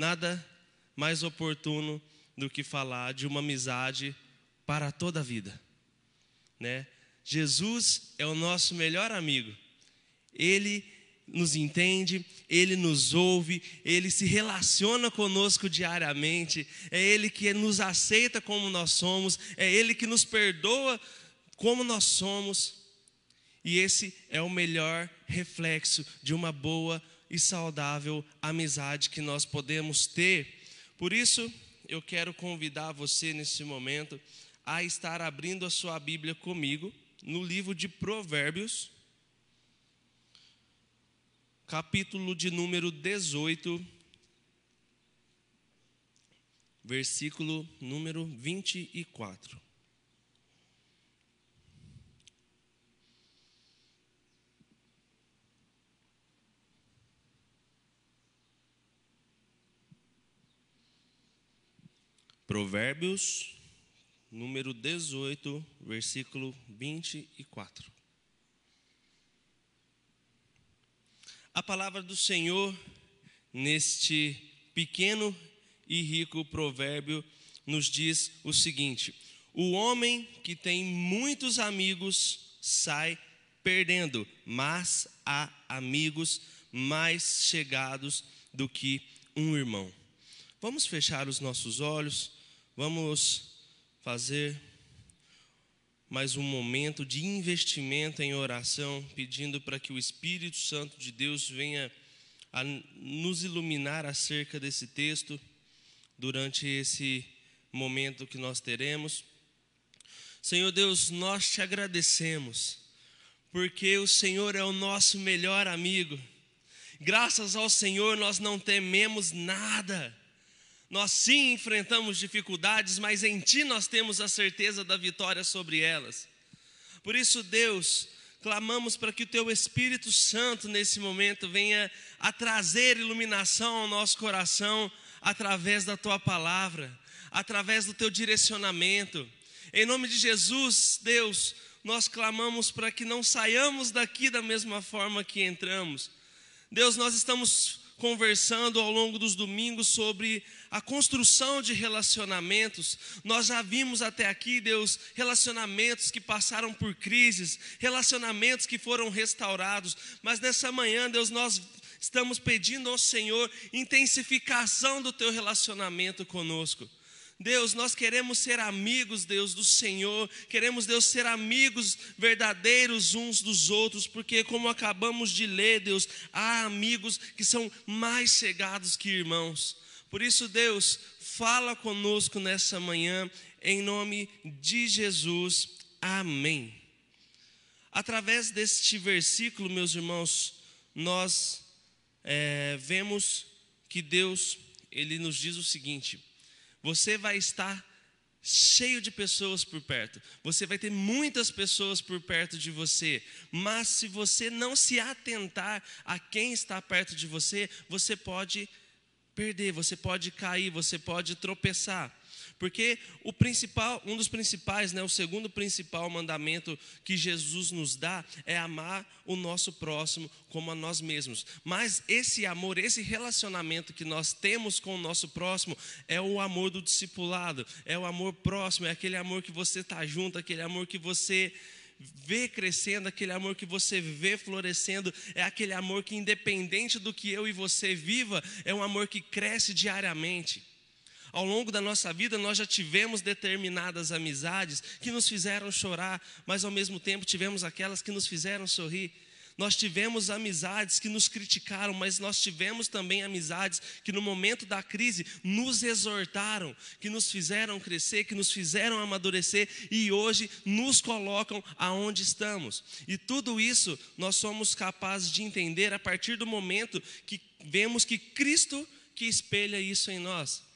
nada mais oportuno do que falar de uma amizade para toda a vida, né? Jesus é o nosso melhor amigo. Ele nos entende, ele nos ouve, ele se relaciona conosco diariamente, é ele que nos aceita como nós somos, é ele que nos perdoa como nós somos. E esse é o melhor reflexo de uma boa e saudável amizade que nós podemos ter. Por isso, eu quero convidar você nesse momento a estar abrindo a sua Bíblia comigo no livro de Provérbios, capítulo de número 18, versículo número 24. Provérbios, número 18, versículo 24. A palavra do Senhor, neste pequeno e rico provérbio, nos diz o seguinte: O homem que tem muitos amigos sai perdendo, mas há amigos mais chegados do que um irmão. Vamos fechar os nossos olhos Vamos fazer mais um momento de investimento em oração, pedindo para que o Espírito Santo de Deus venha a nos iluminar acerca desse texto durante esse momento que nós teremos. Senhor Deus, nós te agradecemos, porque o Senhor é o nosso melhor amigo. Graças ao Senhor nós não tememos nada. Nós sim enfrentamos dificuldades, mas em Ti nós temos a certeza da vitória sobre elas. Por isso, Deus, clamamos para que o Teu Espírito Santo nesse momento venha a trazer iluminação ao nosso coração através da Tua palavra, através do Teu direcionamento. Em nome de Jesus, Deus, nós clamamos para que não saiamos daqui da mesma forma que entramos. Deus, nós estamos conversando ao longo dos domingos sobre a construção de relacionamentos. Nós já vimos até aqui, Deus, relacionamentos que passaram por crises, relacionamentos que foram restaurados, mas nessa manhã, Deus, nós estamos pedindo ao Senhor intensificação do teu relacionamento conosco. Deus, nós queremos ser amigos, Deus, do Senhor, queremos, Deus, ser amigos verdadeiros uns dos outros, porque, como acabamos de ler, Deus, há amigos que são mais chegados que irmãos. Por isso, Deus, fala conosco nessa manhã, em nome de Jesus, amém. Através deste versículo, meus irmãos, nós é, vemos que Deus, Ele nos diz o seguinte você vai estar cheio de pessoas por perto. Você vai ter muitas pessoas por perto de você, mas se você não se atentar a quem está perto de você, você pode perder, você pode cair, você pode tropeçar. Porque o principal, um dos principais, né, o segundo principal mandamento que Jesus nos dá é amar o nosso próximo como a nós mesmos. Mas esse amor, esse relacionamento que nós temos com o nosso próximo é o amor do discipulado, é o amor próximo, é aquele amor que você está junto, aquele amor que você vê crescendo, aquele amor que você vê florescendo, é aquele amor que, independente do que eu e você viva, é um amor que cresce diariamente. Ao longo da nossa vida, nós já tivemos determinadas amizades que nos fizeram chorar, mas ao mesmo tempo tivemos aquelas que nos fizeram sorrir. Nós tivemos amizades que nos criticaram, mas nós tivemos também amizades que no momento da crise nos exortaram, que nos fizeram crescer, que nos fizeram amadurecer e hoje nos colocam aonde estamos. E tudo isso nós somos capazes de entender a partir do momento que vemos que Cristo que espelha isso em nós.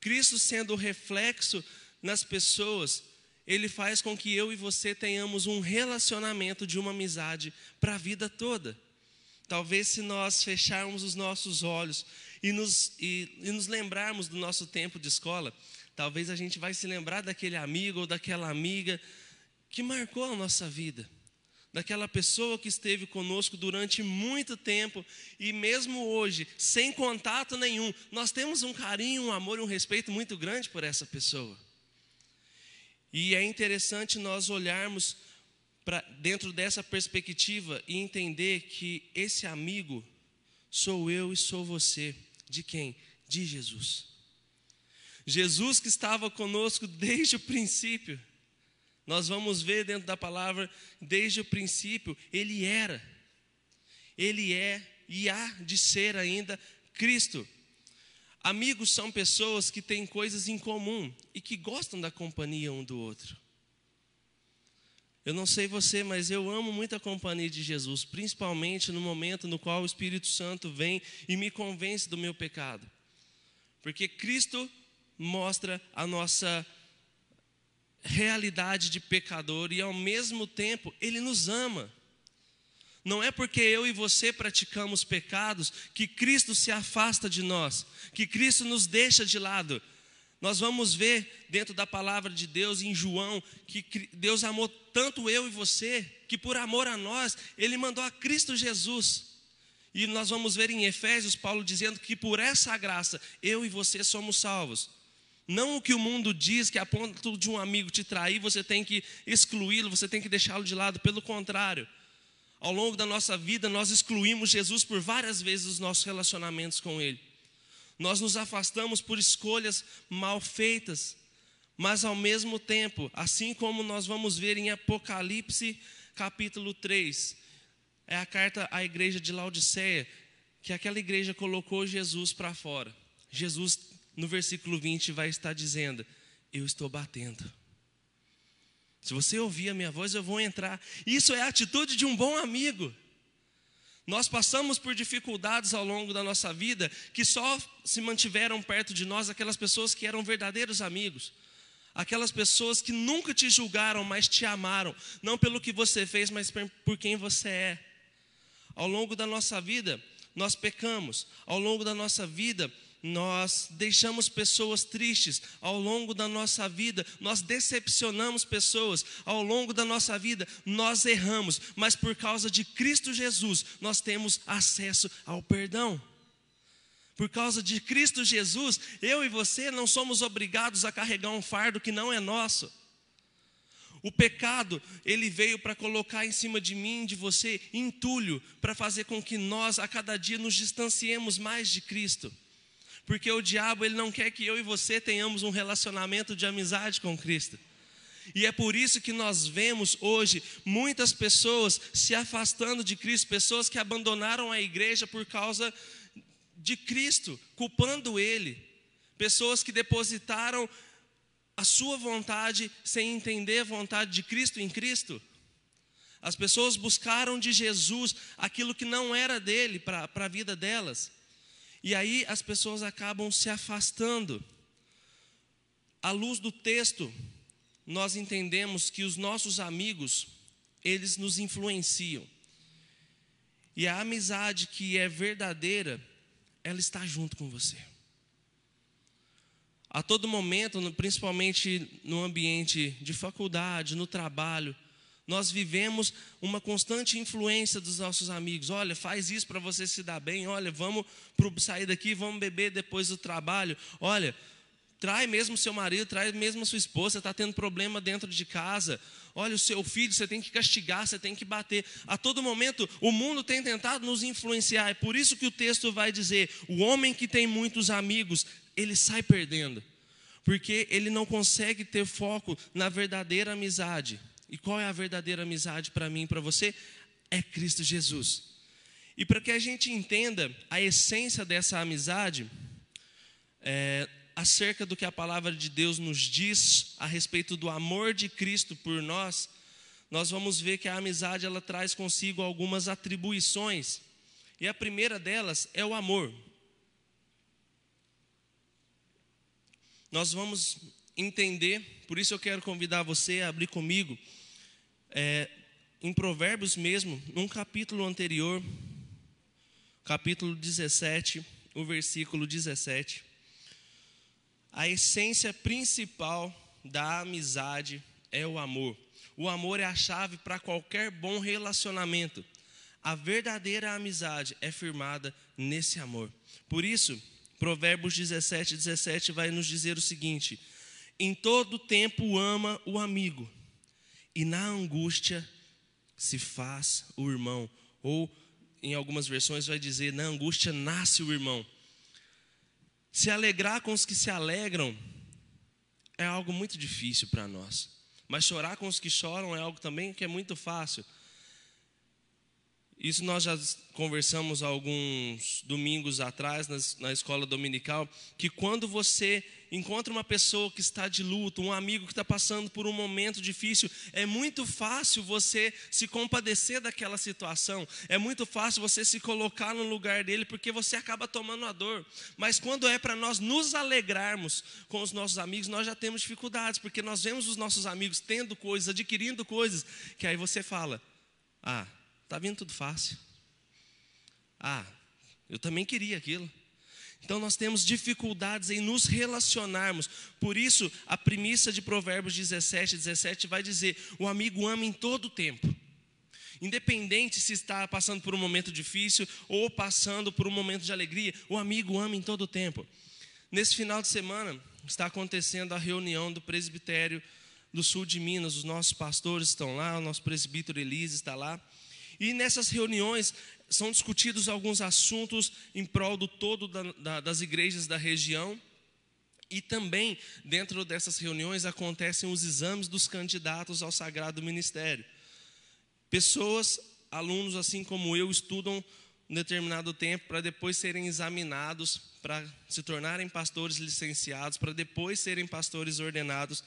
Cristo sendo o reflexo nas pessoas, ele faz com que eu e você tenhamos um relacionamento de uma amizade para a vida toda. Talvez se nós fecharmos os nossos olhos e nos, e, e nos lembrarmos do nosso tempo de escola, talvez a gente vai se lembrar daquele amigo ou daquela amiga que marcou a nossa vida. Daquela pessoa que esteve conosco durante muito tempo e mesmo hoje, sem contato nenhum, nós temos um carinho, um amor e um respeito muito grande por essa pessoa. E é interessante nós olharmos para dentro dessa perspectiva e entender que esse amigo sou eu e sou você. De quem? De Jesus. Jesus que estava conosco desde o princípio. Nós vamos ver dentro da palavra, desde o princípio, ele era, ele é e há de ser ainda Cristo. Amigos são pessoas que têm coisas em comum e que gostam da companhia um do outro. Eu não sei você, mas eu amo muito a companhia de Jesus, principalmente no momento no qual o Espírito Santo vem e me convence do meu pecado. Porque Cristo mostra a nossa realidade de pecador e ao mesmo tempo ele nos ama. Não é porque eu e você praticamos pecados que Cristo se afasta de nós, que Cristo nos deixa de lado. Nós vamos ver dentro da palavra de Deus em João que Deus amou tanto eu e você, que por amor a nós, ele mandou a Cristo Jesus. E nós vamos ver em Efésios Paulo dizendo que por essa graça eu e você somos salvos. Não o que o mundo diz, que a ponto de um amigo te trair, você tem que excluí-lo, você tem que deixá-lo de lado. Pelo contrário, ao longo da nossa vida, nós excluímos Jesus por várias vezes dos nossos relacionamentos com Ele. Nós nos afastamos por escolhas mal feitas, mas ao mesmo tempo, assim como nós vamos ver em Apocalipse capítulo 3, é a carta à igreja de Laodiceia, que aquela igreja colocou Jesus para fora. Jesus no versículo 20 vai estar dizendo: Eu estou batendo. Se você ouvir a minha voz, eu vou entrar. Isso é a atitude de um bom amigo. Nós passamos por dificuldades ao longo da nossa vida que só se mantiveram perto de nós aquelas pessoas que eram verdadeiros amigos. Aquelas pessoas que nunca te julgaram, mas te amaram, não pelo que você fez, mas por quem você é. Ao longo da nossa vida, nós pecamos. Ao longo da nossa vida, nós deixamos pessoas tristes ao longo da nossa vida, nós decepcionamos pessoas ao longo da nossa vida, nós erramos, mas por causa de Cristo Jesus, nós temos acesso ao perdão. Por causa de Cristo Jesus, eu e você não somos obrigados a carregar um fardo que não é nosso. O pecado, ele veio para colocar em cima de mim, de você, entulho, para fazer com que nós a cada dia nos distanciemos mais de Cristo. Porque o diabo ele não quer que eu e você tenhamos um relacionamento de amizade com Cristo. E é por isso que nós vemos hoje muitas pessoas se afastando de Cristo, pessoas que abandonaram a igreja por causa de Cristo, culpando Ele, pessoas que depositaram a sua vontade sem entender a vontade de Cristo em Cristo. As pessoas buscaram de Jesus aquilo que não era dele para a vida delas. E aí as pessoas acabam se afastando. À luz do texto, nós entendemos que os nossos amigos, eles nos influenciam. E a amizade que é verdadeira, ela está junto com você. A todo momento, principalmente no ambiente de faculdade, no trabalho, nós vivemos uma constante influência dos nossos amigos. Olha, faz isso para você se dar bem. Olha, vamos pro, sair daqui, vamos beber depois do trabalho. Olha, trai mesmo seu marido, trai mesmo sua esposa, está tendo problema dentro de casa. Olha, o seu filho, você tem que castigar, você tem que bater. A todo momento, o mundo tem tentado nos influenciar. É por isso que o texto vai dizer: o homem que tem muitos amigos, ele sai perdendo. Porque ele não consegue ter foco na verdadeira amizade. E qual é a verdadeira amizade para mim e para você? É Cristo Jesus. E para que a gente entenda a essência dessa amizade, é, acerca do que a palavra de Deus nos diz a respeito do amor de Cristo por nós, nós vamos ver que a amizade ela traz consigo algumas atribuições. E a primeira delas é o amor. Nós vamos entender, por isso eu quero convidar você a abrir comigo é, em Provérbios mesmo, num capítulo anterior, capítulo 17, o versículo 17, a essência principal da amizade é o amor. O amor é a chave para qualquer bom relacionamento. A verdadeira amizade é firmada nesse amor. Por isso, Provérbios 17, 17 vai nos dizer o seguinte: Em todo tempo ama o amigo, e na angústia se faz o irmão. Ou, em algumas versões, vai dizer: Na angústia nasce o irmão. Se alegrar com os que se alegram é algo muito difícil para nós. Mas chorar com os que choram é algo também que é muito fácil. Isso nós já conversamos alguns domingos atrás na escola dominical, que quando você encontra uma pessoa que está de luto, um amigo que está passando por um momento difícil, é muito fácil você se compadecer daquela situação, é muito fácil você se colocar no lugar dele, porque você acaba tomando a dor. Mas quando é para nós nos alegrarmos com os nossos amigos, nós já temos dificuldades, porque nós vemos os nossos amigos tendo coisas, adquirindo coisas, que aí você fala: ah, Está vindo tudo fácil. Ah, eu também queria aquilo. Então nós temos dificuldades em nos relacionarmos. Por isso, a premissa de Provérbios 17, 17 vai dizer: o amigo ama em todo o tempo. Independente se está passando por um momento difícil ou passando por um momento de alegria, o amigo ama em todo o tempo. Nesse final de semana, está acontecendo a reunião do presbitério do sul de Minas. Os nossos pastores estão lá, o nosso presbítero Elise está lá. E nessas reuniões são discutidos alguns assuntos em prol do todo da, da, das igrejas da região. E também, dentro dessas reuniões, acontecem os exames dos candidatos ao sagrado ministério. Pessoas, alunos assim como eu, estudam um determinado tempo para depois serem examinados, para se tornarem pastores licenciados, para depois serem pastores ordenados.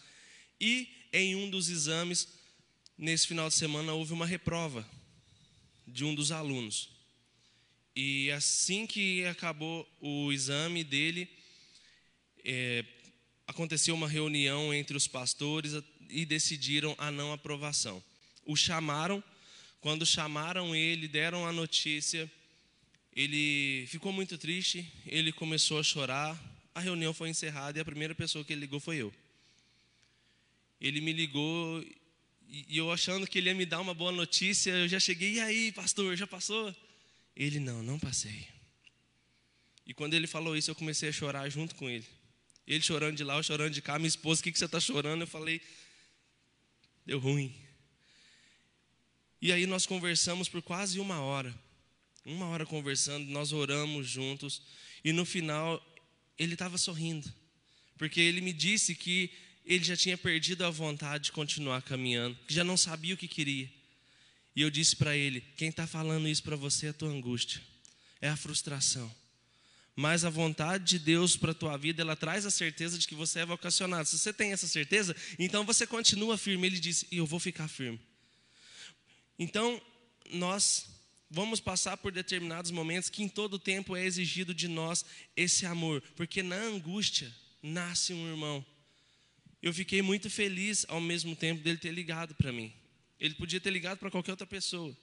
E em um dos exames, nesse final de semana, houve uma reprova de um dos alunos. E assim que acabou o exame dele, é, aconteceu uma reunião entre os pastores e decidiram a não aprovação. O chamaram, quando chamaram ele, deram a notícia, ele ficou muito triste, ele começou a chorar, a reunião foi encerrada e a primeira pessoa que ele ligou foi eu. Ele me ligou e eu achando que ele ia me dar uma boa notícia, eu já cheguei, e aí, pastor, já passou? Ele, não, não passei. E quando ele falou isso, eu comecei a chorar junto com ele. Ele chorando de lá, eu chorando de cá, minha esposa, o que, que você está chorando? Eu falei, deu ruim. E aí nós conversamos por quase uma hora. Uma hora conversando, nós oramos juntos. E no final, ele estava sorrindo. Porque ele me disse que ele já tinha perdido a vontade de continuar caminhando, que já não sabia o que queria. E eu disse para ele: quem está falando isso para você é a tua angústia, é a frustração. Mas a vontade de Deus para a tua vida, ela traz a certeza de que você é vocacionado. Se você tem essa certeza, então você continua firme. Ele disse: e eu vou ficar firme. Então, nós vamos passar por determinados momentos que em todo tempo é exigido de nós esse amor, porque na angústia nasce um irmão eu fiquei muito feliz ao mesmo tempo dele ter ligado para mim. Ele podia ter ligado para qualquer outra pessoa,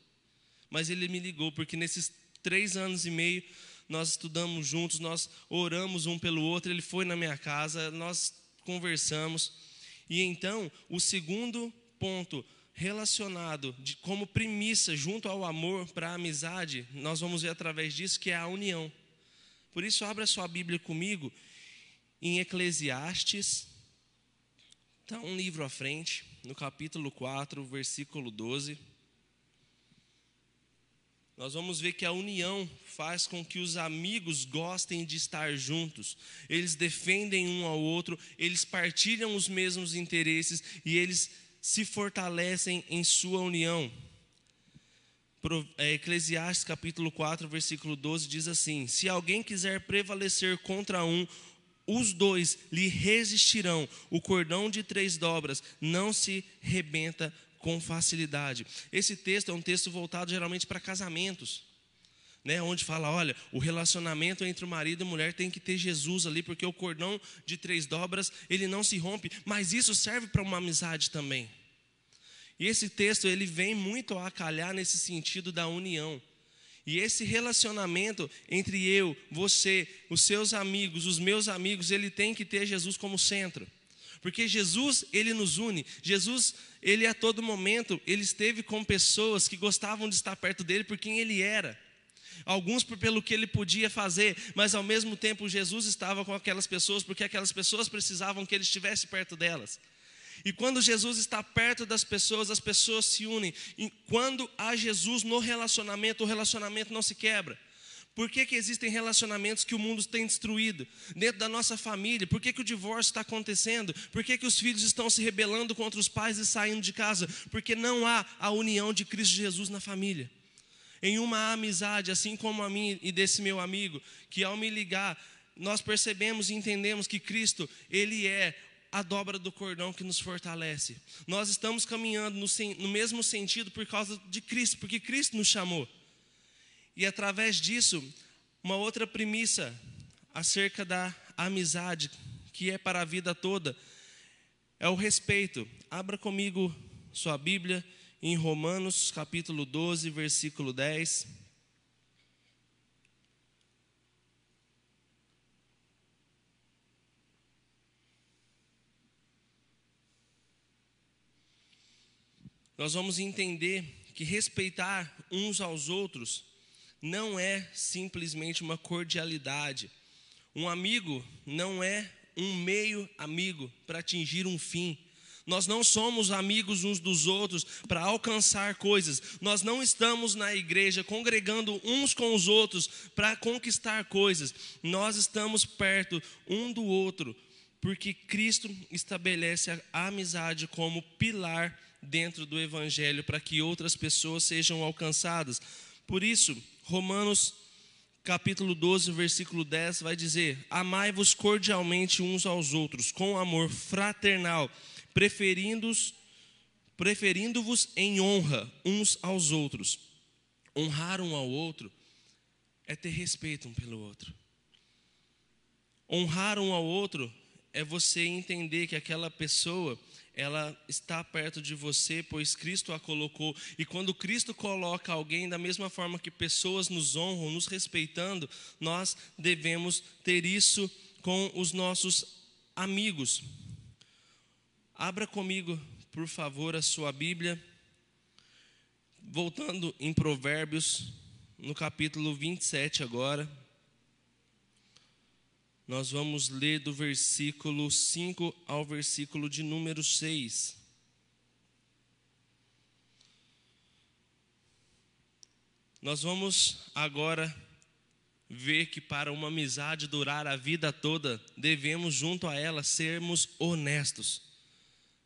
mas ele me ligou porque nesses três anos e meio nós estudamos juntos, nós oramos um pelo outro. Ele foi na minha casa, nós conversamos. E então, o segundo ponto relacionado de, como premissa junto ao amor para a amizade, nós vamos ver através disso que é a união. Por isso, abra sua Bíblia comigo em Eclesiastes, Está um livro à frente, no capítulo 4, versículo 12. Nós vamos ver que a união faz com que os amigos gostem de estar juntos. Eles defendem um ao outro, eles partilham os mesmos interesses e eles se fortalecem em sua união. É, Eclesiastes capítulo 4, versículo 12 diz assim: Se alguém quiser prevalecer contra um, os dois lhe resistirão. O cordão de três dobras não se rebenta com facilidade. Esse texto é um texto voltado geralmente para casamentos. Né, onde fala, olha, o relacionamento entre o marido e a mulher tem que ter Jesus ali, porque o cordão de três dobras, ele não se rompe, mas isso serve para uma amizade também. E esse texto, ele vem muito a calhar nesse sentido da união. E esse relacionamento entre eu, você, os seus amigos, os meus amigos, ele tem que ter Jesus como centro. Porque Jesus, ele nos une. Jesus, ele a todo momento, ele esteve com pessoas que gostavam de estar perto dele por quem ele era. Alguns pelo que ele podia fazer, mas ao mesmo tempo Jesus estava com aquelas pessoas porque aquelas pessoas precisavam que ele estivesse perto delas. E quando Jesus está perto das pessoas, as pessoas se unem. E quando há Jesus no relacionamento, o relacionamento não se quebra. Por que, que existem relacionamentos que o mundo tem destruído? Dentro da nossa família, por que, que o divórcio está acontecendo? Por que, que os filhos estão se rebelando contra os pais e saindo de casa? Porque não há a união de Cristo Jesus na família. Em uma amizade, assim como a mim e desse meu amigo, que ao me ligar, nós percebemos e entendemos que Cristo, Ele é a dobra do cordão que nos fortalece. Nós estamos caminhando no, no, mesmo sentido por causa de Cristo, porque Cristo nos chamou. E através disso, uma outra premissa acerca da amizade, que é para a vida toda, é o respeito. Abra comigo sua Bíblia em Romanos capítulo 12, versículo 10. Nós vamos entender que respeitar uns aos outros não é simplesmente uma cordialidade. Um amigo não é um meio amigo para atingir um fim. Nós não somos amigos uns dos outros para alcançar coisas. Nós não estamos na igreja congregando uns com os outros para conquistar coisas. Nós estamos perto um do outro porque Cristo estabelece a amizade como pilar dentro do Evangelho para que outras pessoas sejam alcançadas. Por isso, Romanos capítulo 12, versículo 10 vai dizer: Amai-vos cordialmente uns aos outros, com amor fraternal, preferindo-vos preferindo em honra uns aos outros. Honrar um ao outro é ter respeito um pelo outro. Honrar um ao outro é você entender que aquela pessoa ela está perto de você, pois Cristo a colocou. E quando Cristo coloca alguém, da mesma forma que pessoas nos honram, nos respeitando, nós devemos ter isso com os nossos amigos. Abra comigo, por favor, a sua Bíblia. Voltando em Provérbios, no capítulo 27 agora. Nós vamos ler do versículo 5 ao versículo de número 6. Nós vamos agora ver que para uma amizade durar a vida toda, devemos, junto a ela, sermos honestos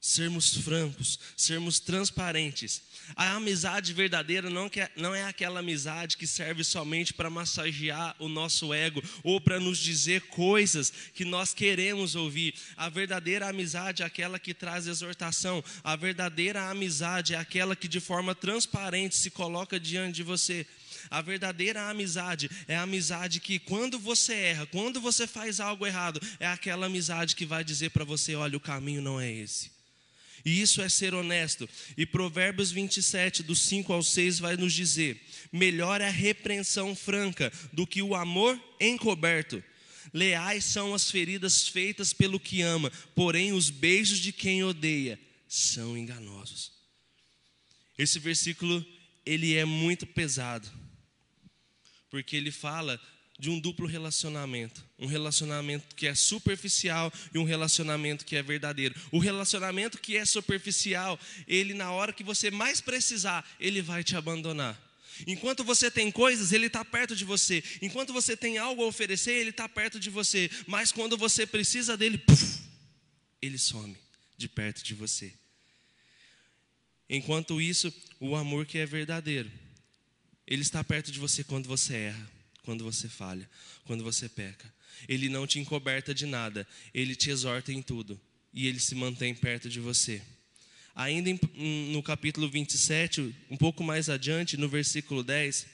sermos francos, sermos transparentes. A amizade verdadeira não, quer, não é aquela amizade que serve somente para massagear o nosso ego ou para nos dizer coisas que nós queremos ouvir. A verdadeira amizade é aquela que traz exortação. A verdadeira amizade é aquela que de forma transparente se coloca diante de você. A verdadeira amizade é a amizade que, quando você erra, quando você faz algo errado, é aquela amizade que vai dizer para você: olha, o caminho não é esse. E isso é ser honesto. E Provérbios 27, do 5 ao 6, vai nos dizer: melhor é a repreensão franca do que o amor encoberto. Leais são as feridas feitas pelo que ama, porém os beijos de quem odeia são enganosos. Esse versículo ele é muito pesado, porque ele fala de um duplo relacionamento. Um relacionamento que é superficial e um relacionamento que é verdadeiro. O relacionamento que é superficial, ele na hora que você mais precisar, ele vai te abandonar. Enquanto você tem coisas, ele está perto de você. Enquanto você tem algo a oferecer, ele está perto de você. Mas quando você precisa dele, puff, ele some de perto de você. Enquanto isso, o amor que é verdadeiro, ele está perto de você quando você erra quando você falha, quando você peca. Ele não te encoberta de nada, ele te exorta em tudo e ele se mantém perto de você. Ainda em, no capítulo 27, um pouco mais adiante, no versículo 10,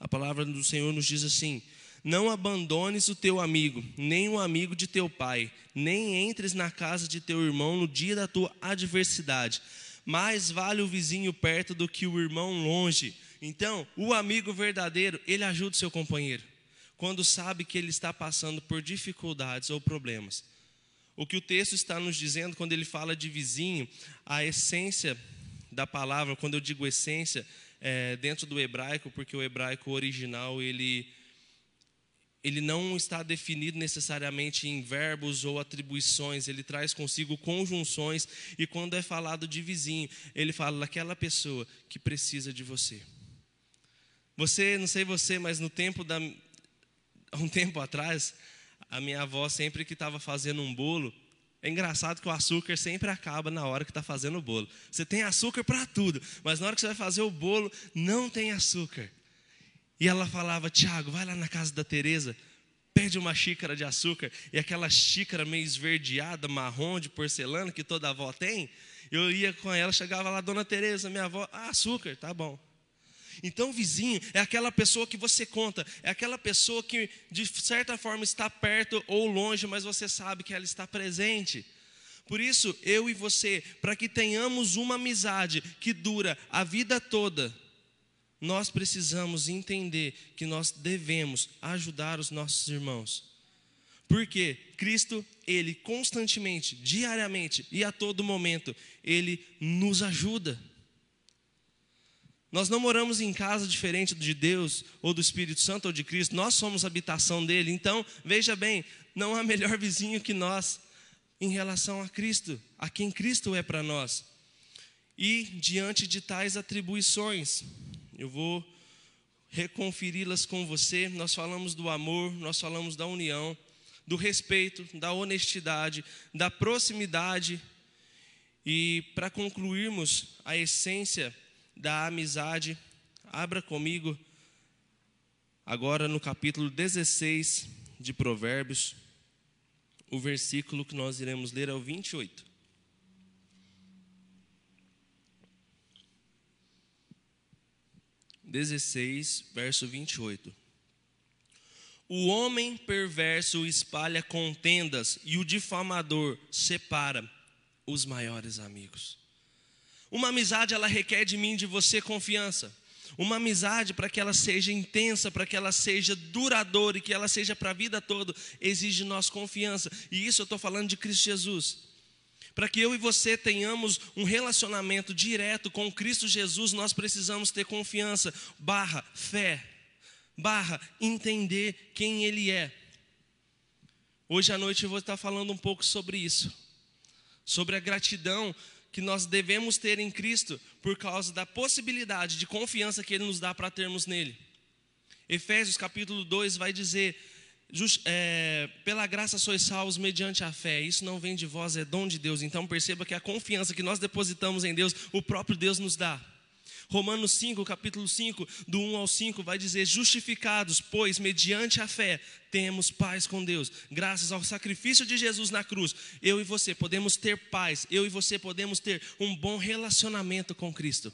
a palavra do Senhor nos diz assim: Não abandones o teu amigo, nem o amigo de teu pai, nem entres na casa de teu irmão no dia da tua adversidade. Mais vale o vizinho perto do que o irmão longe. Então, o amigo verdadeiro, ele ajuda o seu companheiro quando sabe que ele está passando por dificuldades ou problemas. O que o texto está nos dizendo quando ele fala de vizinho, a essência da palavra, quando eu digo essência, é dentro do hebraico, porque o hebraico original ele ele não está definido necessariamente em verbos ou atribuições, ele traz consigo conjunções, e quando é falado de vizinho, ele fala daquela pessoa que precisa de você. Você, não sei você, mas no tempo da um tempo atrás, a minha avó sempre que estava fazendo um bolo, é engraçado que o açúcar sempre acaba na hora que está fazendo o bolo. Você tem açúcar para tudo, mas na hora que você vai fazer o bolo, não tem açúcar. E ela falava, Tiago, vai lá na casa da Teresa, pede uma xícara de açúcar. E aquela xícara meio esverdeada, marrom, de porcelana, que toda avó tem. Eu ia com ela, chegava lá, dona Teresa, minha avó, ah, açúcar, tá bom. Então, vizinho é aquela pessoa que você conta, é aquela pessoa que de certa forma está perto ou longe, mas você sabe que ela está presente. Por isso, eu e você, para que tenhamos uma amizade que dura a vida toda, nós precisamos entender que nós devemos ajudar os nossos irmãos. Porque Cristo, Ele constantemente, diariamente e a todo momento, Ele nos ajuda. Nós não moramos em casa diferente de Deus, ou do Espírito Santo, ou de Cristo, nós somos habitação dele. Então, veja bem, não há melhor vizinho que nós em relação a Cristo, a quem Cristo é para nós. E diante de tais atribuições, eu vou reconferi-las com você. Nós falamos do amor, nós falamos da união, do respeito, da honestidade, da proximidade. E para concluirmos a essência da amizade, abra comigo agora no capítulo 16 de Provérbios, o versículo que nós iremos ler é o 28. 16, verso 28. O homem perverso espalha contendas e o difamador separa os maiores amigos. Uma amizade ela requer de mim de você confiança. Uma amizade para que ela seja intensa, para que ela seja duradoura e que ela seja para a vida toda, exige nós confiança. E isso eu estou falando de Cristo Jesus. Para que eu e você tenhamos um relacionamento direto com Cristo Jesus, nós precisamos ter confiança, barra fé, barra entender quem Ele é. Hoje à noite eu vou estar falando um pouco sobre isso, sobre a gratidão que nós devemos ter em Cristo por causa da possibilidade de confiança que Ele nos dá para termos nele. Efésios capítulo 2 vai dizer é, pela graça sois salvos mediante a fé. Isso não vem de vós, é dom de Deus. Então perceba que a confiança que nós depositamos em Deus, o próprio Deus nos dá. Romanos 5, capítulo 5, do 1 ao 5, vai dizer: Justificados, pois, mediante a fé, temos paz com Deus, graças ao sacrifício de Jesus na cruz. Eu e você podemos ter paz, eu e você podemos ter um bom relacionamento com Cristo.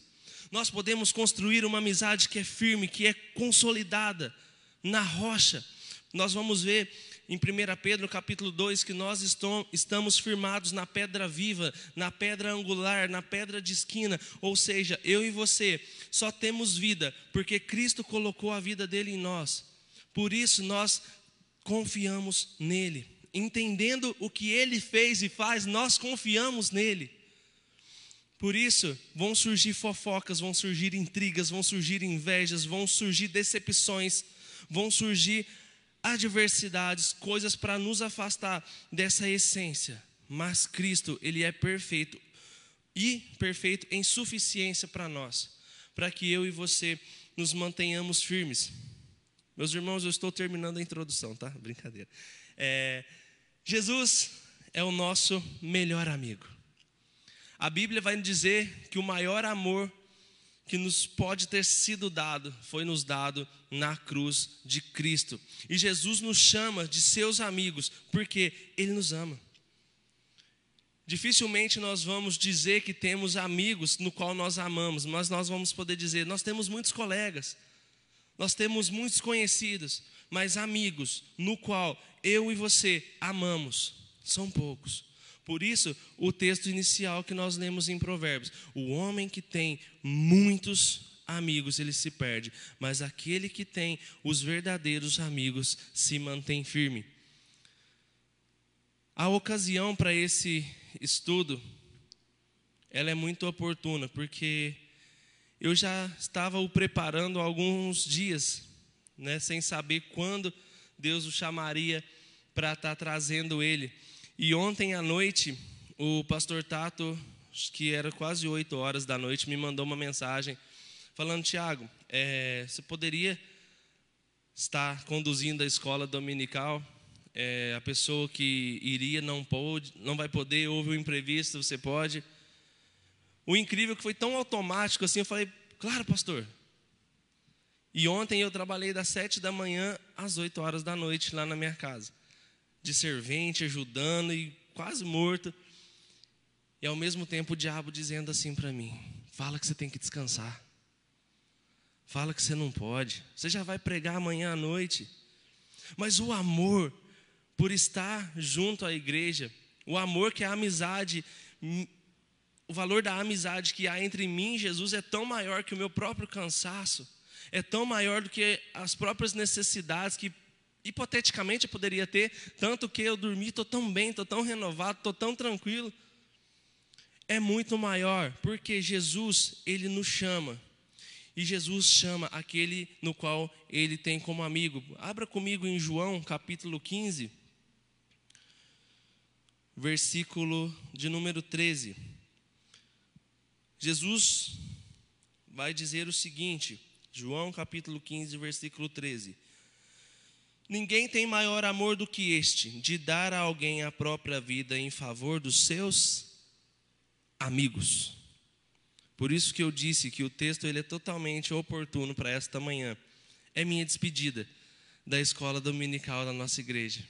Nós podemos construir uma amizade que é firme, que é consolidada na rocha nós vamos ver em 1 Pedro capítulo 2 que nós estamos firmados na pedra viva, na pedra angular, na pedra de esquina, ou seja, eu e você só temos vida porque Cristo colocou a vida dele em nós. Por isso nós confiamos nele. Entendendo o que ele fez e faz, nós confiamos nele. Por isso, vão surgir fofocas, vão surgir intrigas, vão surgir invejas, vão surgir decepções, vão surgir adversidades, coisas para nos afastar dessa essência. Mas Cristo, Ele é perfeito e perfeito em suficiência para nós, para que eu e você nos mantenhamos firmes. Meus irmãos, eu estou terminando a introdução, tá? Brincadeira. É, Jesus é o nosso melhor amigo. A Bíblia vai dizer que o maior amor que nos pode ter sido dado foi nos dado na cruz de Cristo. E Jesus nos chama de seus amigos porque Ele nos ama. Dificilmente nós vamos dizer que temos amigos no qual nós amamos, mas nós vamos poder dizer: nós temos muitos colegas, nós temos muitos conhecidos, mas amigos no qual eu e você amamos são poucos. Por isso, o texto inicial que nós lemos em Provérbios: o homem que tem muitos amigos, ele se perde, mas aquele que tem os verdadeiros amigos se mantém firme. A ocasião para esse estudo, ela é muito oportuna, porque eu já estava o preparando há alguns dias, né, sem saber quando Deus o chamaria para estar tá trazendo ele. E ontem à noite, o pastor Tato, que era quase oito horas da noite, me mandou uma mensagem falando: Tiago, é, você poderia estar conduzindo a escola dominical? É, a pessoa que iria não pode, não vai poder, houve um imprevisto, você pode. O incrível é que foi tão automático assim, eu falei, claro, pastor. E ontem eu trabalhei das sete da manhã às oito horas da noite lá na minha casa, de servente, ajudando e quase morto. E ao mesmo tempo o diabo dizendo assim para mim: fala que você tem que descansar. Fala que você não pode. Você já vai pregar amanhã à noite. Mas o amor por estar junto à igreja, o amor que é a amizade, o valor da amizade que há entre mim e Jesus é tão maior que o meu próprio cansaço, é tão maior do que as próprias necessidades que hipoteticamente eu poderia ter, tanto que eu dormi, estou tão bem, estou tão renovado, estou tão tranquilo. É muito maior, porque Jesus, Ele nos chama. E Jesus chama aquele no qual Ele tem como amigo. Abra comigo em João capítulo 15, versículo de número 13. Jesus vai dizer o seguinte, João capítulo 15, versículo 13: Ninguém tem maior amor do que este, de dar a alguém a própria vida em favor dos seus amigos. Por isso que eu disse que o texto ele é totalmente oportuno para esta manhã. É minha despedida da escola dominical da nossa igreja.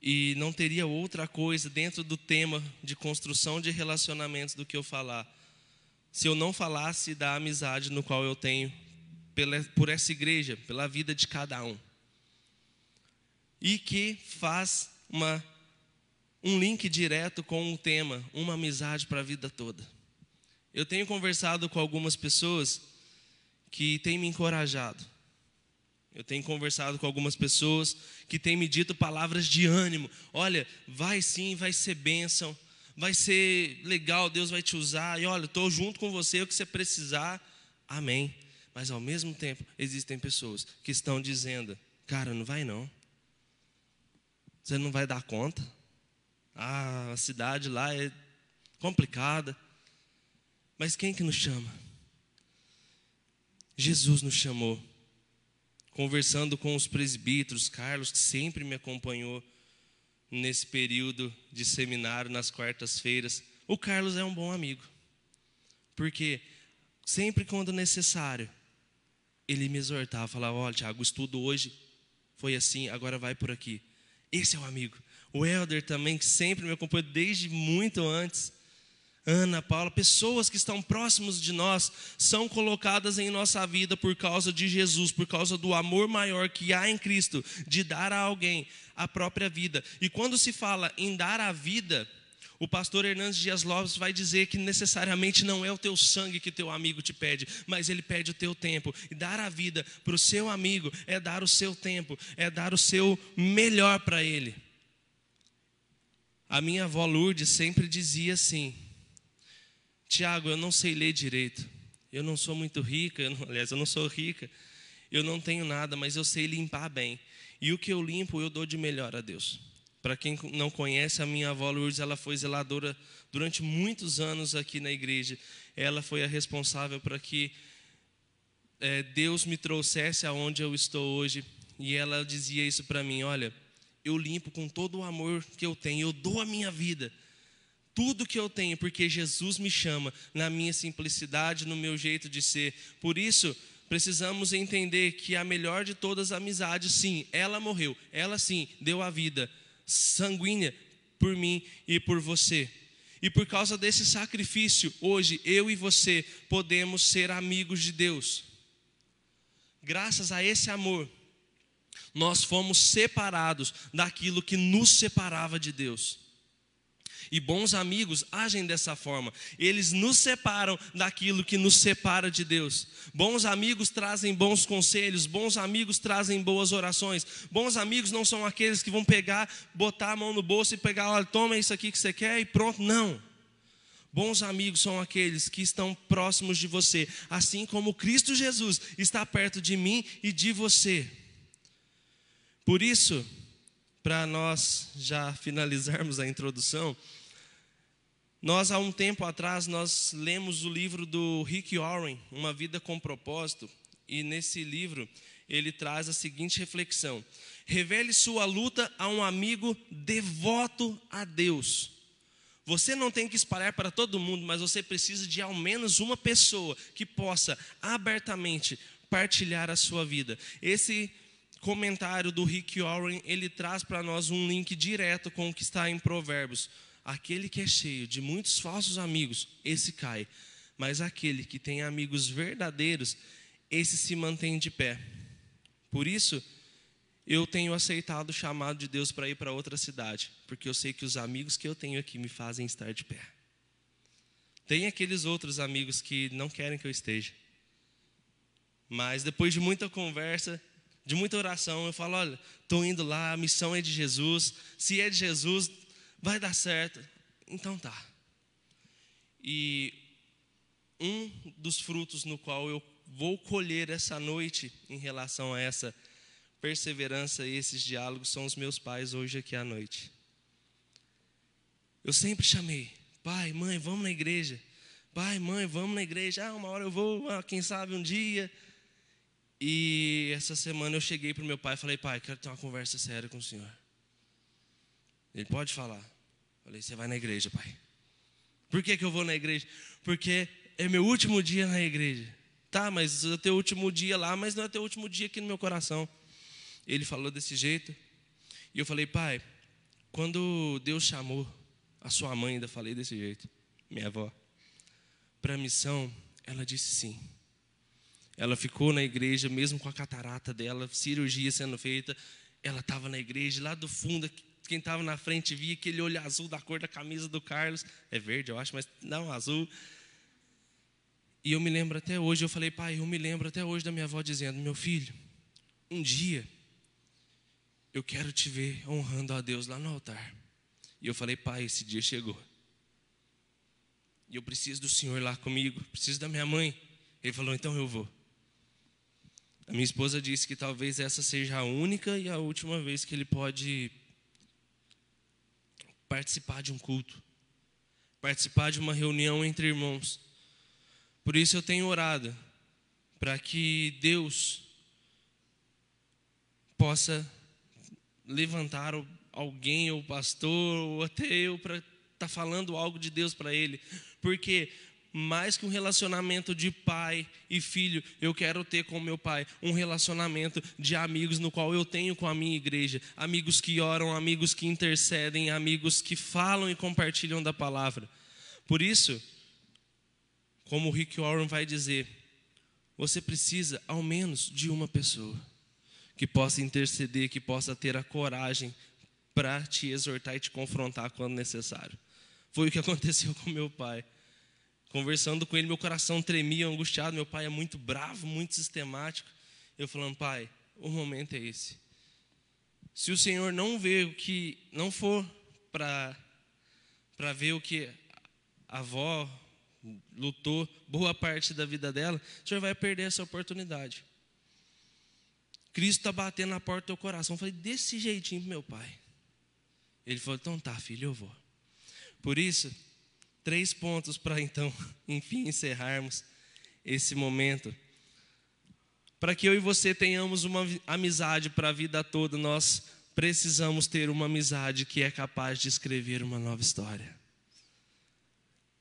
E não teria outra coisa dentro do tema de construção de relacionamentos do que eu falar, se eu não falasse da amizade no qual eu tenho pela, por essa igreja, pela vida de cada um. E que faz uma, um link direto com o tema, uma amizade para a vida toda. Eu tenho conversado com algumas pessoas que têm me encorajado eu tenho conversado com algumas pessoas que têm me dito palavras de ânimo. Olha, vai sim, vai ser bênção, vai ser legal, Deus vai te usar. E olha, estou junto com você, o que você precisar. Amém. Mas ao mesmo tempo, existem pessoas que estão dizendo: Cara, não vai não. Você não vai dar conta. Ah, a cidade lá é complicada. Mas quem que nos chama? Jesus nos chamou conversando com os presbíteros, Carlos, que sempre me acompanhou nesse período de seminário nas quartas-feiras. O Carlos é um bom amigo, porque sempre quando necessário, ele me exortava, falava: Olha, Tiago, estudo hoje foi assim, agora vai por aqui. Esse é o amigo. O Helder também, que sempre me acompanhou desde muito antes. Ana, Paula, pessoas que estão próximos de nós são colocadas em nossa vida por causa de Jesus, por causa do amor maior que há em Cristo, de dar a alguém a própria vida. E quando se fala em dar a vida, o pastor Hernandes Dias Lopes vai dizer que necessariamente não é o teu sangue que teu amigo te pede, mas ele pede o teu tempo. E dar a vida para o seu amigo é dar o seu tempo, é dar o seu melhor para ele. A minha avó Lourdes sempre dizia assim: Tiago, eu não sei ler direito. Eu não sou muito rica, eu não, aliás, eu não sou rica. Eu não tenho nada, mas eu sei limpar bem. E o que eu limpo, eu dou de melhor a Deus. Para quem não conhece, a minha avó Lourdes, ela foi zeladora durante muitos anos aqui na igreja. Ela foi a responsável para que é, Deus me trouxesse aonde eu estou hoje. E ela dizia isso para mim: Olha, eu limpo com todo o amor que eu tenho, eu dou a minha vida tudo que eu tenho, porque Jesus me chama na minha simplicidade, no meu jeito de ser. Por isso, precisamos entender que a melhor de todas as amizades, sim, ela morreu, ela sim deu a vida sanguínea por mim e por você. E por causa desse sacrifício, hoje eu e você podemos ser amigos de Deus. Graças a esse amor, nós fomos separados daquilo que nos separava de Deus. E bons amigos agem dessa forma. Eles nos separam daquilo que nos separa de Deus. Bons amigos trazem bons conselhos, bons amigos trazem boas orações. Bons amigos não são aqueles que vão pegar, botar a mão no bolso e pegar, olha, toma isso aqui que você quer e pronto. Não. Bons amigos são aqueles que estão próximos de você, assim como Cristo Jesus está perto de mim e de você. Por isso, para nós já finalizarmos a introdução, nós há um tempo atrás nós lemos o livro do Rick Warren, Uma Vida com Propósito, e nesse livro ele traz a seguinte reflexão: revele sua luta a um amigo devoto a Deus você não tem que espalhar para todo mundo, mas você precisa de ao menos uma pessoa que possa abertamente partilhar a sua vida. Esse comentário do Rick Warren, ele traz para nós um link direto com o que está em Provérbios. Aquele que é cheio de muitos falsos amigos, esse cai. Mas aquele que tem amigos verdadeiros, esse se mantém de pé. Por isso, eu tenho aceitado o chamado de Deus para ir para outra cidade, porque eu sei que os amigos que eu tenho aqui me fazem estar de pé. Tem aqueles outros amigos que não querem que eu esteja. Mas depois de muita conversa, de muita oração, eu falo: olha, estou indo lá, a missão é de Jesus. Se é de Jesus, vai dar certo. Então tá. E um dos frutos no qual eu vou colher essa noite em relação a essa perseverança e esses diálogos são os meus pais hoje aqui à noite. Eu sempre chamei, pai, mãe, vamos na igreja. Pai, mãe, vamos na igreja. Ah, uma hora eu vou, ah, quem sabe um dia. E essa semana eu cheguei para o meu pai e falei, pai, quero ter uma conversa séria com o senhor. Ele pode falar. Falei, você vai na igreja, pai. Por que, que eu vou na igreja? Porque é meu último dia na igreja. Tá, mas é teu último dia lá, mas não é teu último dia aqui no meu coração. Ele falou desse jeito. E eu falei, pai, quando Deus chamou a sua mãe, ainda falei desse jeito, minha avó, para a missão, ela disse sim. Ela ficou na igreja, mesmo com a catarata dela, cirurgia sendo feita. Ela estava na igreja, lá do fundo, quem estava na frente via aquele olho azul da cor da camisa do Carlos. É verde, eu acho, mas não, azul. E eu me lembro até hoje, eu falei, pai, eu me lembro até hoje da minha avó dizendo: meu filho, um dia eu quero te ver honrando a Deus lá no altar. E eu falei, pai, esse dia chegou. E eu preciso do Senhor lá comigo, preciso da minha mãe. Ele falou, então eu vou. A minha esposa disse que talvez essa seja a única e a última vez que ele pode participar de um culto, participar de uma reunião entre irmãos. Por isso eu tenho orado para que Deus possa levantar alguém, ou pastor, ou até eu, para estar tá falando algo de Deus para ele. Porque mais que um relacionamento de pai e filho, eu quero ter com meu pai um relacionamento de amigos no qual eu tenho com a minha igreja, amigos que oram, amigos que intercedem, amigos que falam e compartilham da palavra. Por isso, como o Rick Warren vai dizer, você precisa ao menos de uma pessoa que possa interceder, que possa ter a coragem para te exortar e te confrontar quando necessário. Foi o que aconteceu com meu pai. Conversando com ele, meu coração tremia, angustiado. Meu pai é muito bravo, muito sistemático. Eu falando, pai, o momento é esse. Se o Senhor não vê o que, não for para para ver o que a avó lutou boa parte da vida dela, o Senhor vai perder essa oportunidade. Cristo está batendo na porta do teu coração. Eu falei, desse jeitinho meu pai. Ele falou, então tá, filho, eu vou. Por isso, três pontos para então, enfim, encerrarmos esse momento. Para que eu e você tenhamos uma amizade para a vida toda, nós precisamos ter uma amizade que é capaz de escrever uma nova história.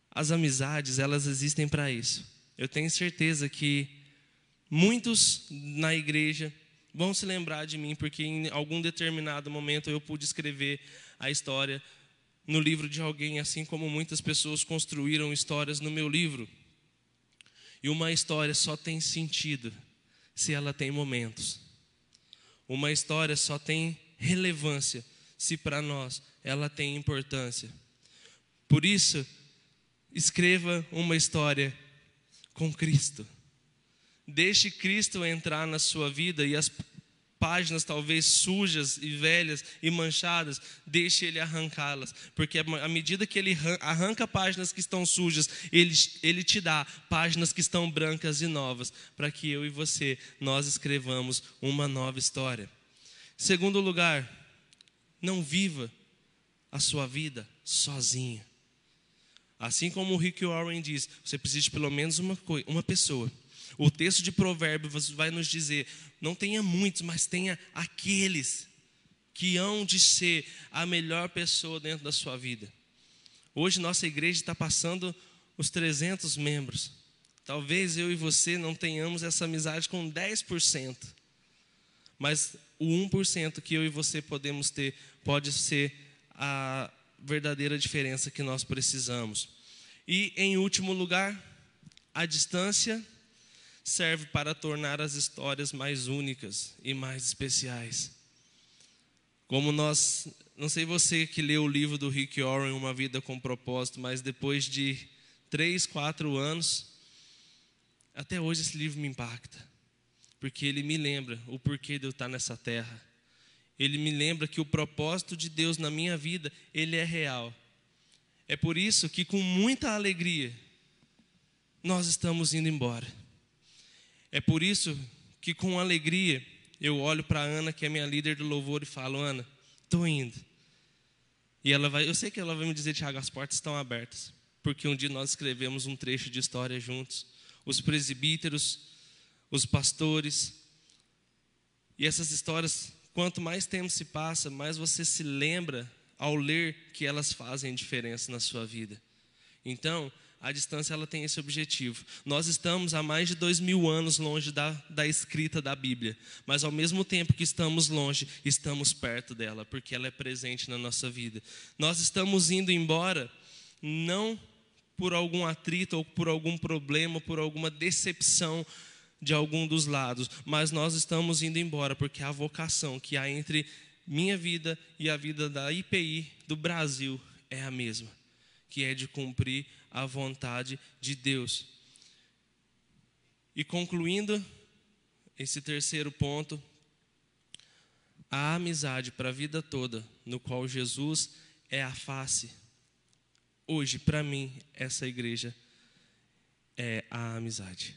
As amizades, elas existem para isso. Eu tenho certeza que muitos na igreja vão se lembrar de mim, porque em algum determinado momento eu pude escrever a história no livro de alguém, assim como muitas pessoas construíram histórias no meu livro. E uma história só tem sentido se ela tem momentos. Uma história só tem relevância se para nós ela tem importância. Por isso, escreva uma história com Cristo. Deixe Cristo entrar na sua vida e as páginas talvez sujas e velhas e manchadas, deixe ele arrancá-las, porque à medida que ele arranca páginas que estão sujas, ele, ele te dá páginas que estão brancas e novas, para que eu e você, nós escrevamos uma nova história. Segundo lugar, não viva a sua vida sozinho. Assim como o Rick Warren diz, você precisa de pelo menos uma, uma pessoa o texto de Provérbios vai nos dizer: não tenha muitos, mas tenha aqueles que hão de ser a melhor pessoa dentro da sua vida. Hoje nossa igreja está passando os 300 membros. Talvez eu e você não tenhamos essa amizade com 10%, mas o 1% que eu e você podemos ter pode ser a verdadeira diferença que nós precisamos. E em último lugar, a distância serve para tornar as histórias mais únicas e mais especiais. Como nós, não sei você que leu o livro do Rick Warren, Uma Vida com Propósito, mas depois de três, quatro anos, até hoje esse livro me impacta, porque ele me lembra o porquê de eu estar nessa terra. Ele me lembra que o propósito de Deus na minha vida, ele é real. É por isso que com muita alegria nós estamos indo embora. É por isso que com alegria eu olho para Ana, que é minha líder do louvor, e falo: Ana, estou indo. E ela vai, eu sei que ela vai me dizer, Tiago, as portas estão abertas, porque um dia nós escrevemos um trecho de história juntos. Os presbíteros, os pastores. E essas histórias, quanto mais tempo se passa, mais você se lembra ao ler que elas fazem diferença na sua vida. Então, a distância ela tem esse objetivo. Nós estamos há mais de dois mil anos longe da, da escrita da Bíblia, mas ao mesmo tempo que estamos longe, estamos perto dela, porque ela é presente na nossa vida. Nós estamos indo embora, não por algum atrito ou por algum problema, por alguma decepção de algum dos lados, mas nós estamos indo embora porque a vocação que há entre minha vida e a vida da IPI do Brasil é a mesma, que é de cumprir a vontade de Deus. E concluindo esse terceiro ponto, a amizade para a vida toda, no qual Jesus é a face. Hoje, para mim, essa igreja é a amizade.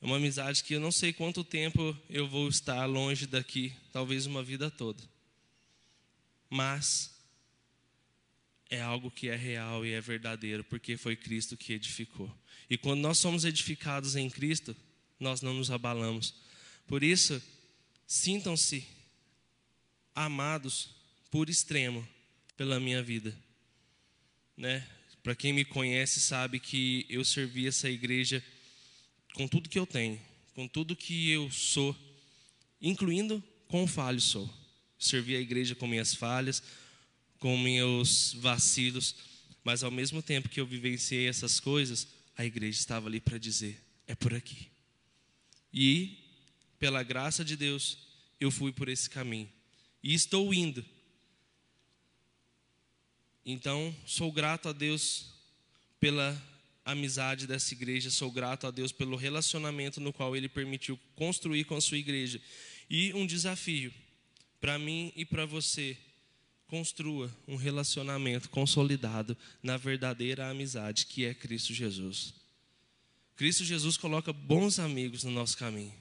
É uma amizade que eu não sei quanto tempo eu vou estar longe daqui, talvez uma vida toda. Mas é algo que é real e é verdadeiro, porque foi Cristo que edificou. E quando nós somos edificados em Cristo, nós não nos abalamos. Por isso, sintam-se amados por extremo pela minha vida. Né? Para quem me conhece sabe que eu servi essa igreja com tudo que eu tenho, com tudo que eu sou, incluindo com falho sou. Servi a igreja com minhas falhas, com meus vacilos, mas ao mesmo tempo que eu vivenciei essas coisas, a igreja estava ali para dizer: é por aqui. E, pela graça de Deus, eu fui por esse caminho. E estou indo. Então, sou grato a Deus pela amizade dessa igreja, sou grato a Deus pelo relacionamento no qual Ele permitiu construir com a sua igreja. E um desafio para mim e para você construa um relacionamento consolidado na verdadeira amizade que é Cristo Jesus. Cristo Jesus coloca bons amigos no nosso caminho.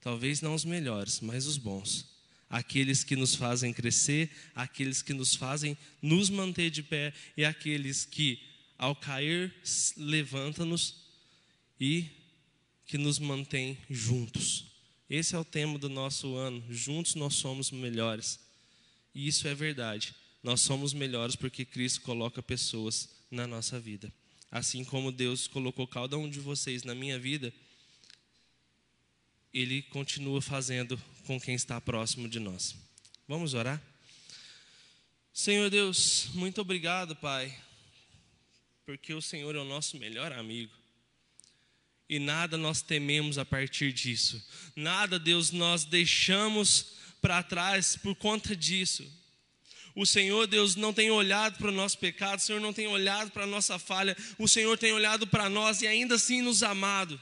Talvez não os melhores, mas os bons. Aqueles que nos fazem crescer, aqueles que nos fazem nos manter de pé e aqueles que, ao cair, levanta-nos e que nos mantém juntos. Esse é o tema do nosso ano. Juntos nós somos melhores. E isso é verdade. Nós somos melhores porque Cristo coloca pessoas na nossa vida. Assim como Deus colocou cada um de vocês na minha vida, Ele continua fazendo com quem está próximo de nós. Vamos orar? Senhor Deus, muito obrigado, Pai, porque o Senhor é o nosso melhor amigo. E nada nós tememos a partir disso. Nada, Deus, nós deixamos para trás por conta disso. O Senhor, Deus, não tem olhado para o nosso pecado, o Senhor não tem olhado para a nossa falha, o Senhor tem olhado para nós e ainda assim nos amado.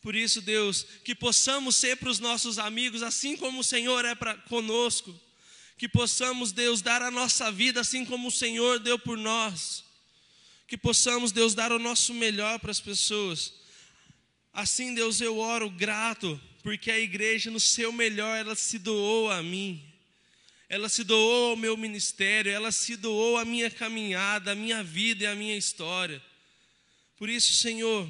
Por isso, Deus, que possamos ser para os nossos amigos assim como o Senhor é para conosco. Que possamos, Deus, dar a nossa vida assim como o Senhor deu por nós. Que possamos, Deus, dar o nosso melhor para as pessoas. Assim, Deus, eu oro grato, porque a igreja, no seu melhor, ela se doou a mim. Ela se doou ao meu ministério, ela se doou à minha caminhada, à minha vida e à minha história. Por isso, Senhor,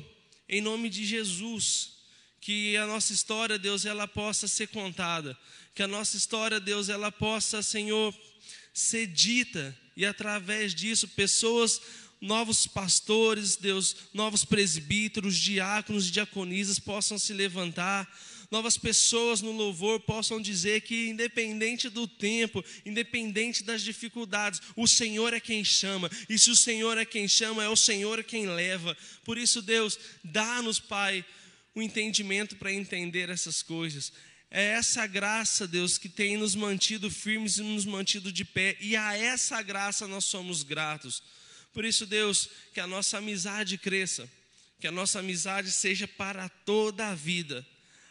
em nome de Jesus, que a nossa história, Deus, ela possa ser contada, que a nossa história, Deus, ela possa, Senhor, ser dita. E através disso pessoas novos pastores, Deus, novos presbíteros, diáconos e diaconisas possam se levantar, novas pessoas no louvor possam dizer que, independente do tempo, independente das dificuldades, o Senhor é quem chama, e se o Senhor é quem chama, é o Senhor quem leva. Por isso, Deus, dá-nos, Pai, o entendimento para entender essas coisas. É essa graça, Deus, que tem nos mantido firmes e nos mantido de pé, e a essa graça nós somos gratos. Por isso, Deus, que a nossa amizade cresça, que a nossa amizade seja para toda a vida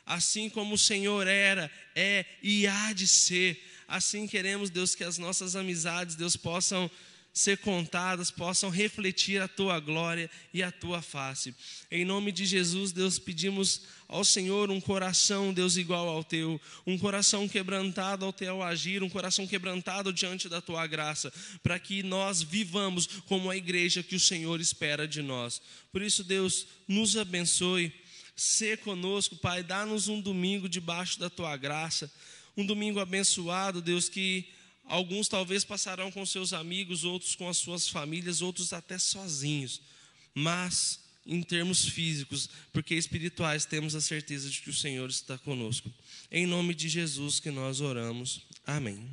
assim como o Senhor era, é e há de ser. Assim queremos, Deus, que as nossas amizades, Deus, possam ser contadas, possam refletir a tua glória e a tua face. Em nome de Jesus, Deus, pedimos ao Senhor um coração, Deus, igual ao teu, um coração quebrantado ao teu agir, um coração quebrantado diante da tua graça, para que nós vivamos como a igreja que o Senhor espera de nós. Por isso, Deus, nos abençoe ser conosco, Pai. Dá-nos um domingo debaixo da tua graça, um domingo abençoado, Deus, que alguns talvez passarão com seus amigos, outros com as suas famílias, outros até sozinhos, mas em termos físicos, porque espirituais temos a certeza de que o Senhor está conosco. Em nome de Jesus que nós oramos. Amém.